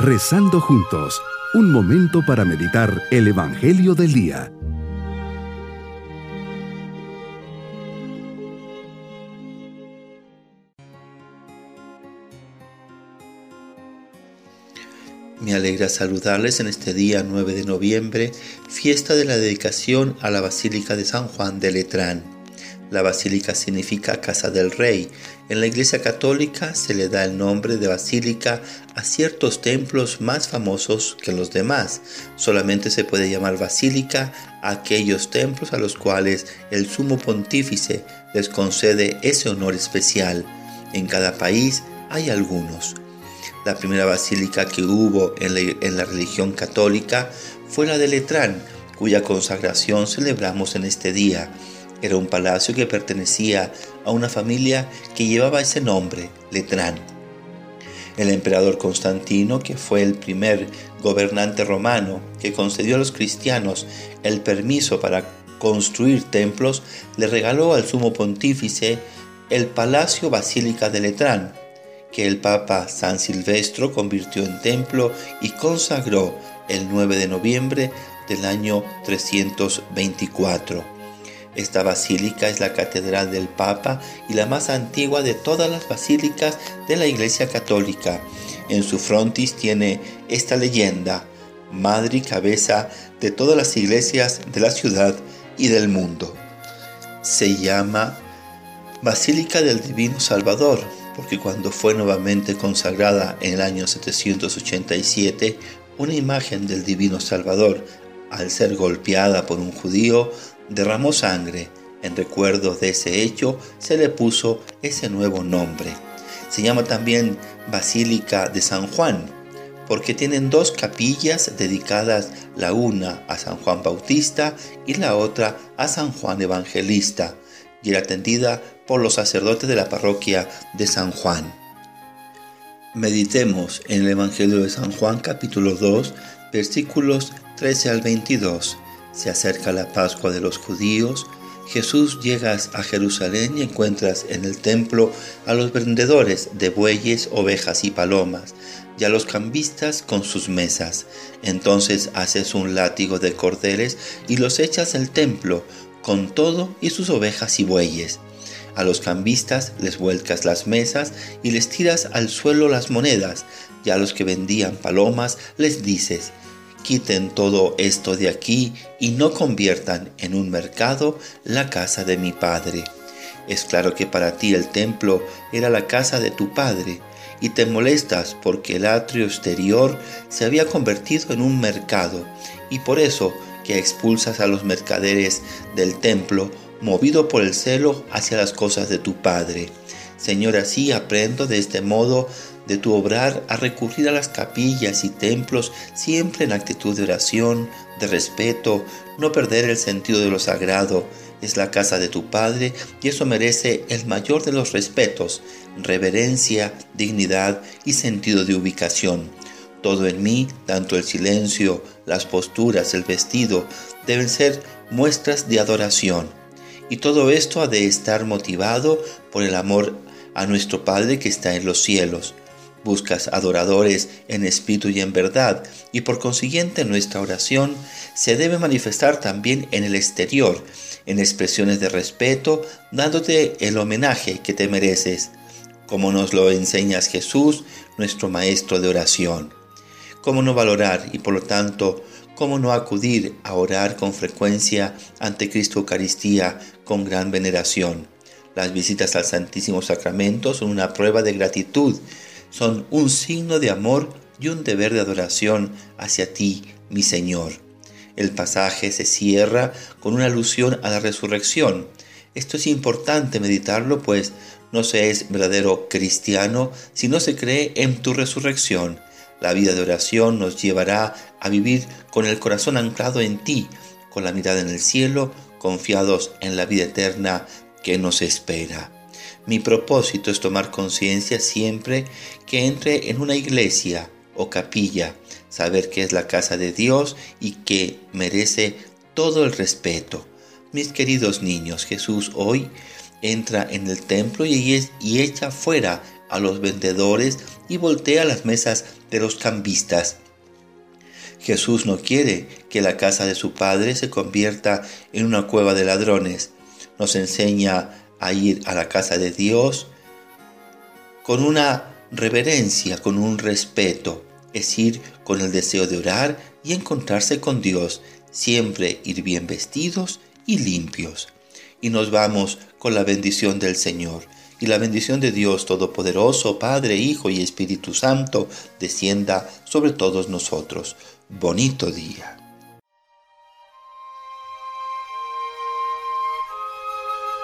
Rezando juntos, un momento para meditar el Evangelio del Día. Me alegra saludarles en este día 9 de noviembre, fiesta de la dedicación a la Basílica de San Juan de Letrán. La basílica significa casa del rey. En la Iglesia Católica se le da el nombre de basílica a ciertos templos más famosos que los demás. Solamente se puede llamar basílica a aquellos templos a los cuales el sumo pontífice les concede ese honor especial. En cada país hay algunos. La primera basílica que hubo en la, en la religión católica fue la de Letrán, cuya consagración celebramos en este día. Era un palacio que pertenecía a una familia que llevaba ese nombre, Letrán. El emperador Constantino, que fue el primer gobernante romano que concedió a los cristianos el permiso para construir templos, le regaló al sumo pontífice el Palacio Basílica de Letrán, que el Papa San Silvestro convirtió en templo y consagró el 9 de noviembre del año 324. Esta basílica es la catedral del Papa y la más antigua de todas las basílicas de la Iglesia Católica. En su frontis tiene esta leyenda, madre y cabeza de todas las iglesias de la ciudad y del mundo. Se llama Basílica del Divino Salvador, porque cuando fue nuevamente consagrada en el año 787, una imagen del Divino Salvador, al ser golpeada por un judío, derramó sangre. En recuerdo de ese hecho se le puso ese nuevo nombre. Se llama también Basílica de San Juan, porque tienen dos capillas dedicadas, la una a San Juan Bautista y la otra a San Juan Evangelista, y era atendida por los sacerdotes de la parroquia de San Juan. Meditemos en el Evangelio de San Juan capítulo 2 versículos 13 al 22. Se acerca la Pascua de los judíos. Jesús llegas a Jerusalén y encuentras en el templo a los vendedores de bueyes, ovejas y palomas, y a los cambistas con sus mesas. Entonces haces un látigo de cordeles y los echas al templo, con todo y sus ovejas y bueyes. A los cambistas les vuelcas las mesas y les tiras al suelo las monedas, y a los que vendían palomas les dices, quiten todo esto de aquí y no conviertan en un mercado la casa de mi Padre. Es claro que para ti el templo era la casa de tu Padre, y te molestas porque el atrio exterior se había convertido en un mercado, y por eso que expulsas a los mercaderes del templo, movido por el celo hacia las cosas de tu Padre. Señor, así aprendo de este modo de tu obrar a recurrir a las capillas y templos siempre en actitud de oración, de respeto, no perder el sentido de lo sagrado. Es la casa de tu Padre y eso merece el mayor de los respetos, reverencia, dignidad y sentido de ubicación. Todo en mí, tanto el silencio, las posturas, el vestido, deben ser muestras de adoración. Y todo esto ha de estar motivado por el amor a nuestro Padre que está en los cielos. Buscas adoradores en espíritu y en verdad, y por consiguiente nuestra oración se debe manifestar también en el exterior, en expresiones de respeto, dándote el homenaje que te mereces, como nos lo enseñas Jesús, nuestro Maestro de oración. ¿Cómo no valorar y por lo tanto cómo no acudir a orar con frecuencia ante Cristo Eucaristía con gran veneración? Las visitas al Santísimo Sacramento son una prueba de gratitud son un signo de amor y un deber de adoración hacia ti, mi Señor. El pasaje se cierra con una alusión a la resurrección. Esto es importante meditarlo, pues no se es verdadero cristiano si no se cree en tu resurrección. La vida de oración nos llevará a vivir con el corazón anclado en ti, con la mirada en el cielo, confiados en la vida eterna que nos espera. Mi propósito es tomar conciencia siempre que entre en una iglesia o capilla, saber que es la casa de Dios y que merece todo el respeto. Mis queridos niños, Jesús hoy entra en el templo y, echa fuera a los vendedores y voltea las mesas de los cambistas. Jesús no quiere que la casa de su Padre se convierta en una cueva de ladrones. Nos enseña a ir a la casa de Dios con una reverencia, con un respeto, es ir con el deseo de orar y encontrarse con Dios, siempre ir bien vestidos y limpios. Y nos vamos con la bendición del Señor. Y la bendición de Dios Todopoderoso, Padre, Hijo y Espíritu Santo, descienda sobre todos nosotros. Bonito día.